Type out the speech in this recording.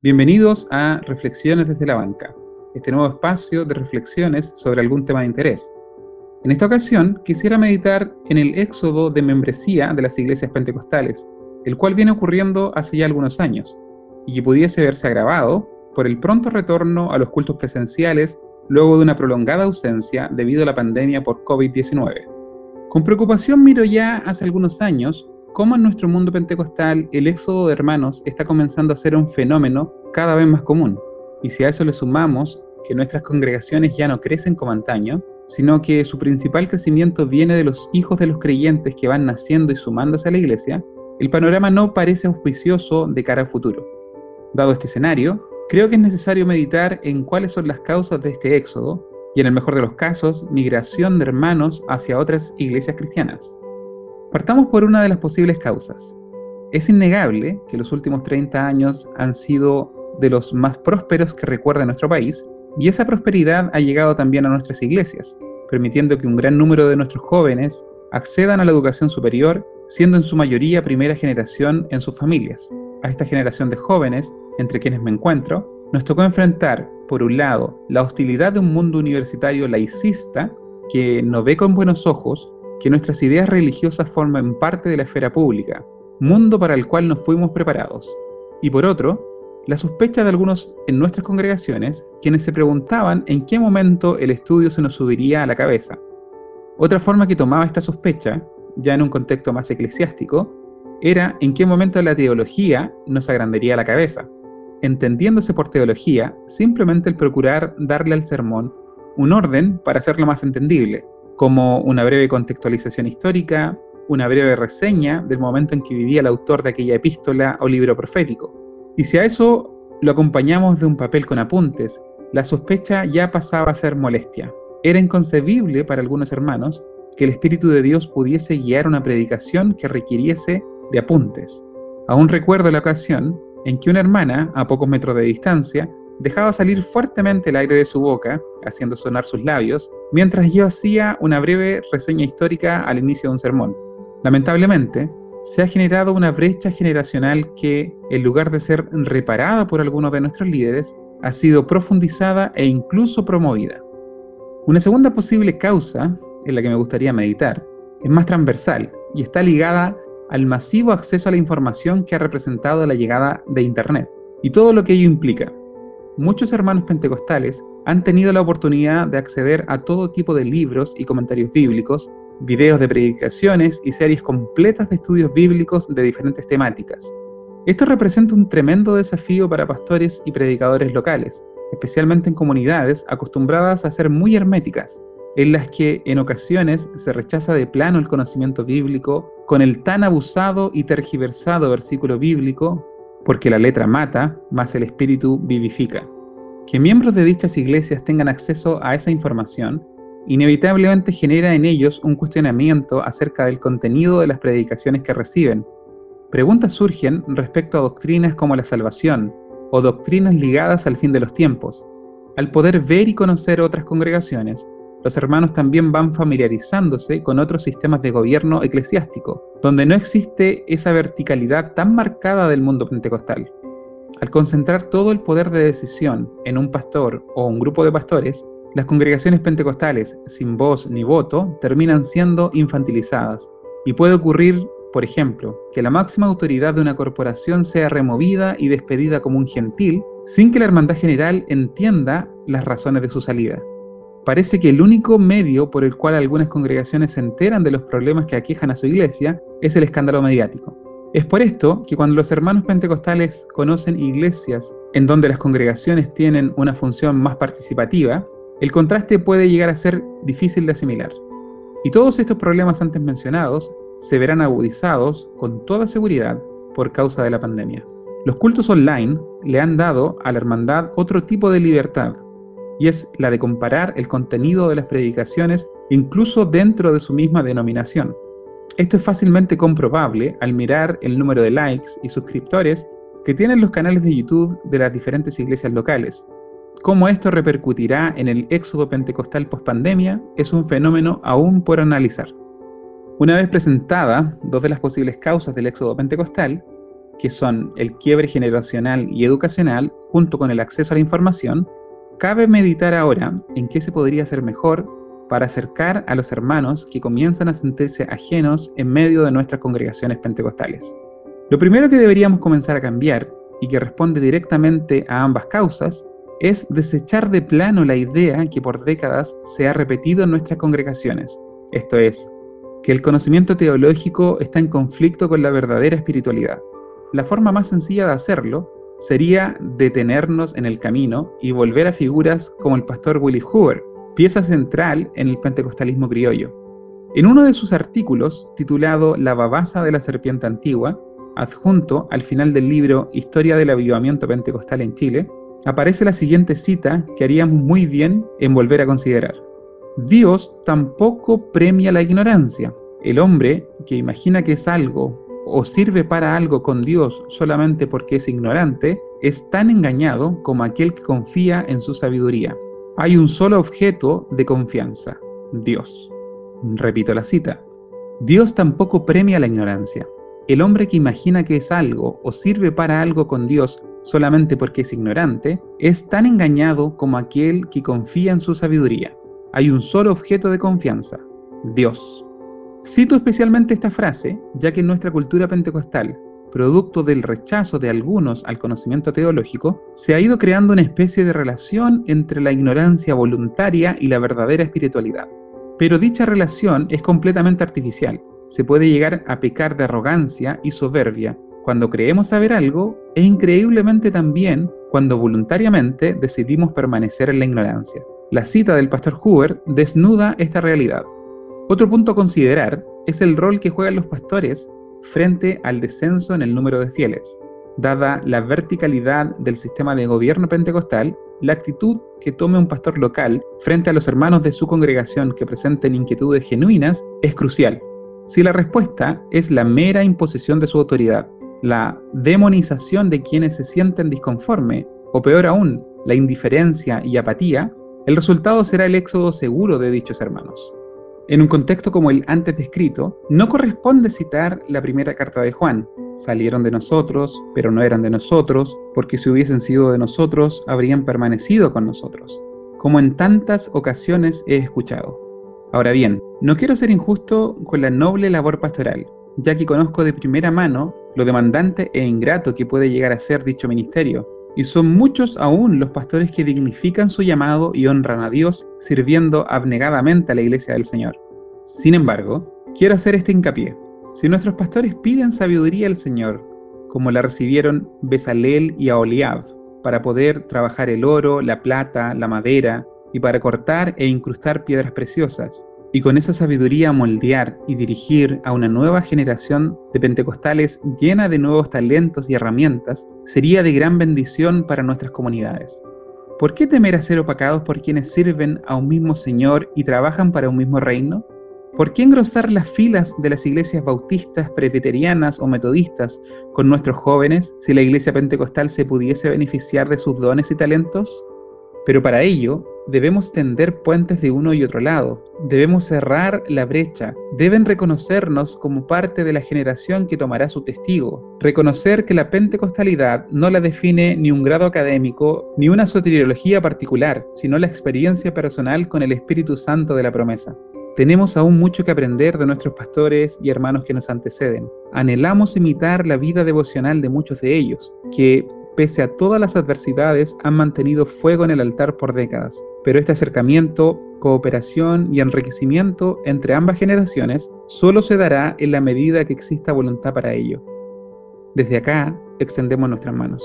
Bienvenidos a Reflexiones desde la banca, este nuevo espacio de reflexiones sobre algún tema de interés. En esta ocasión quisiera meditar en el éxodo de membresía de las iglesias pentecostales, el cual viene ocurriendo hace ya algunos años, y que pudiese verse agravado por el pronto retorno a los cultos presenciales luego de una prolongada ausencia debido a la pandemia por COVID-19. Con preocupación miro ya hace algunos años cómo en nuestro mundo pentecostal el éxodo de hermanos está comenzando a ser un fenómeno cada vez más común. Y si a eso le sumamos que nuestras congregaciones ya no crecen como antaño, sino que su principal crecimiento viene de los hijos de los creyentes que van naciendo y sumándose a la iglesia, el panorama no parece auspicioso de cara al futuro. Dado este escenario, creo que es necesario meditar en cuáles son las causas de este éxodo y, en el mejor de los casos, migración de hermanos hacia otras iglesias cristianas. Partamos por una de las posibles causas. Es innegable que los últimos 30 años han sido de los más prósperos que recuerda nuestro país, y esa prosperidad ha llegado también a nuestras iglesias, permitiendo que un gran número de nuestros jóvenes accedan a la educación superior, siendo en su mayoría primera generación en sus familias. A esta generación de jóvenes, entre quienes me encuentro, nos tocó enfrentar, por un lado, la hostilidad de un mundo universitario laicista que no ve con buenos ojos que nuestras ideas religiosas formen parte de la esfera pública, mundo para el cual nos fuimos preparados. Y por otro, la sospecha de algunos en nuestras congregaciones, quienes se preguntaban en qué momento el estudio se nos subiría a la cabeza. Otra forma que tomaba esta sospecha, ya en un contexto más eclesiástico, era en qué momento la teología nos agrandaría la cabeza, entendiéndose por teología simplemente el procurar darle al sermón un orden para hacerlo más entendible, como una breve contextualización histórica, una breve reseña del momento en que vivía el autor de aquella epístola o libro profético. Y si a eso lo acompañamos de un papel con apuntes, la sospecha ya pasaba a ser molestia. Era inconcebible para algunos hermanos que el Espíritu de Dios pudiese guiar una predicación que requiriese de apuntes. Aún recuerdo la ocasión en que una hermana, a pocos metros de distancia, dejaba salir fuertemente el aire de su boca, haciendo sonar sus labios, mientras yo hacía una breve reseña histórica al inicio de un sermón. Lamentablemente, se ha generado una brecha generacional que, en lugar de ser reparada por algunos de nuestros líderes, ha sido profundizada e incluso promovida. Una segunda posible causa, en la que me gustaría meditar, es más transversal y está ligada al masivo acceso a la información que ha representado la llegada de Internet y todo lo que ello implica muchos hermanos pentecostales han tenido la oportunidad de acceder a todo tipo de libros y comentarios bíblicos, videos de predicaciones y series completas de estudios bíblicos de diferentes temáticas. Esto representa un tremendo desafío para pastores y predicadores locales, especialmente en comunidades acostumbradas a ser muy herméticas, en las que en ocasiones se rechaza de plano el conocimiento bíblico con el tan abusado y tergiversado versículo bíblico porque la letra mata, más el espíritu vivifica. Que miembros de dichas iglesias tengan acceso a esa información inevitablemente genera en ellos un cuestionamiento acerca del contenido de las predicaciones que reciben. Preguntas surgen respecto a doctrinas como la salvación o doctrinas ligadas al fin de los tiempos. Al poder ver y conocer otras congregaciones, los hermanos también van familiarizándose con otros sistemas de gobierno eclesiástico, donde no existe esa verticalidad tan marcada del mundo pentecostal. Al concentrar todo el poder de decisión en un pastor o un grupo de pastores, las congregaciones pentecostales, sin voz ni voto, terminan siendo infantilizadas. Y puede ocurrir, por ejemplo, que la máxima autoridad de una corporación sea removida y despedida como un gentil, sin que la hermandad general entienda las razones de su salida. Parece que el único medio por el cual algunas congregaciones se enteran de los problemas que aquejan a su iglesia es el escándalo mediático. Es por esto que cuando los hermanos pentecostales conocen iglesias en donde las congregaciones tienen una función más participativa, el contraste puede llegar a ser difícil de asimilar. Y todos estos problemas antes mencionados se verán agudizados con toda seguridad por causa de la pandemia. Los cultos online le han dado a la hermandad otro tipo de libertad y es la de comparar el contenido de las predicaciones incluso dentro de su misma denominación. Esto es fácilmente comprobable al mirar el número de likes y suscriptores que tienen los canales de YouTube de las diferentes iglesias locales. Cómo esto repercutirá en el éxodo pentecostal post-pandemia es un fenómeno aún por analizar. Una vez presentada dos de las posibles causas del éxodo pentecostal, que son el quiebre generacional y educacional, junto con el acceso a la información, cabe meditar ahora en qué se podría hacer mejor para acercar a los hermanos que comienzan a sentirse ajenos en medio de nuestras congregaciones pentecostales. Lo primero que deberíamos comenzar a cambiar, y que responde directamente a ambas causas, es desechar de plano la idea que por décadas se ha repetido en nuestras congregaciones, esto es, que el conocimiento teológico está en conflicto con la verdadera espiritualidad. La forma más sencilla de hacerlo sería detenernos en el camino y volver a figuras como el pastor Willie Hoover, pieza central en el pentecostalismo criollo. En uno de sus artículos, titulado La babasa de la serpiente antigua, adjunto al final del libro Historia del avivamiento pentecostal en Chile, aparece la siguiente cita que haríamos muy bien en volver a considerar. Dios tampoco premia la ignorancia. El hombre que imagina que es algo o sirve para algo con Dios solamente porque es ignorante, es tan engañado como aquel que confía en su sabiduría. Hay un solo objeto de confianza, Dios. Repito la cita. Dios tampoco premia la ignorancia. El hombre que imagina que es algo o sirve para algo con Dios solamente porque es ignorante, es tan engañado como aquel que confía en su sabiduría. Hay un solo objeto de confianza, Dios. Cito especialmente esta frase, ya que en nuestra cultura pentecostal, producto del rechazo de algunos al conocimiento teológico, se ha ido creando una especie de relación entre la ignorancia voluntaria y la verdadera espiritualidad. Pero dicha relación es completamente artificial. Se puede llegar a pecar de arrogancia y soberbia cuando creemos saber algo e increíblemente también cuando voluntariamente decidimos permanecer en la ignorancia. La cita del pastor Hoover desnuda esta realidad. Otro punto a considerar es el rol que juegan los pastores frente al descenso en el número de fieles. Dada la verticalidad del sistema de gobierno pentecostal, la actitud que tome un pastor local frente a los hermanos de su congregación que presenten inquietudes genuinas es crucial. Si la respuesta es la mera imposición de su autoridad, la demonización de quienes se sienten disconforme, o peor aún, la indiferencia y apatía, el resultado será el éxodo seguro de dichos hermanos. En un contexto como el antes descrito, no corresponde citar la primera carta de Juan. Salieron de nosotros, pero no eran de nosotros, porque si hubiesen sido de nosotros, habrían permanecido con nosotros, como en tantas ocasiones he escuchado. Ahora bien, no quiero ser injusto con la noble labor pastoral, ya que conozco de primera mano lo demandante e ingrato que puede llegar a ser dicho ministerio, y son muchos aún los pastores que dignifican su llamado y honran a Dios sirviendo abnegadamente a la iglesia del Señor. Sin embargo, quiero hacer este hincapié. Si nuestros pastores piden sabiduría al Señor, como la recibieron Besalel y Aholiab, para poder trabajar el oro, la plata, la madera, y para cortar e incrustar piedras preciosas, y con esa sabiduría moldear y dirigir a una nueva generación de pentecostales llena de nuevos talentos y herramientas, sería de gran bendición para nuestras comunidades. ¿Por qué temer a ser opacados por quienes sirven a un mismo Señor y trabajan para un mismo reino? ¿Por qué engrosar las filas de las iglesias bautistas, presbiterianas o metodistas con nuestros jóvenes si la iglesia pentecostal se pudiese beneficiar de sus dones y talentos? Pero para ello debemos tender puentes de uno y otro lado, debemos cerrar la brecha, deben reconocernos como parte de la generación que tomará su testigo, reconocer que la pentecostalidad no la define ni un grado académico ni una soteriología particular, sino la experiencia personal con el Espíritu Santo de la promesa. Tenemos aún mucho que aprender de nuestros pastores y hermanos que nos anteceden. Anhelamos imitar la vida devocional de muchos de ellos, que pese a todas las adversidades, han mantenido fuego en el altar por décadas. Pero este acercamiento, cooperación y enriquecimiento entre ambas generaciones solo se dará en la medida que exista voluntad para ello. Desde acá extendemos nuestras manos.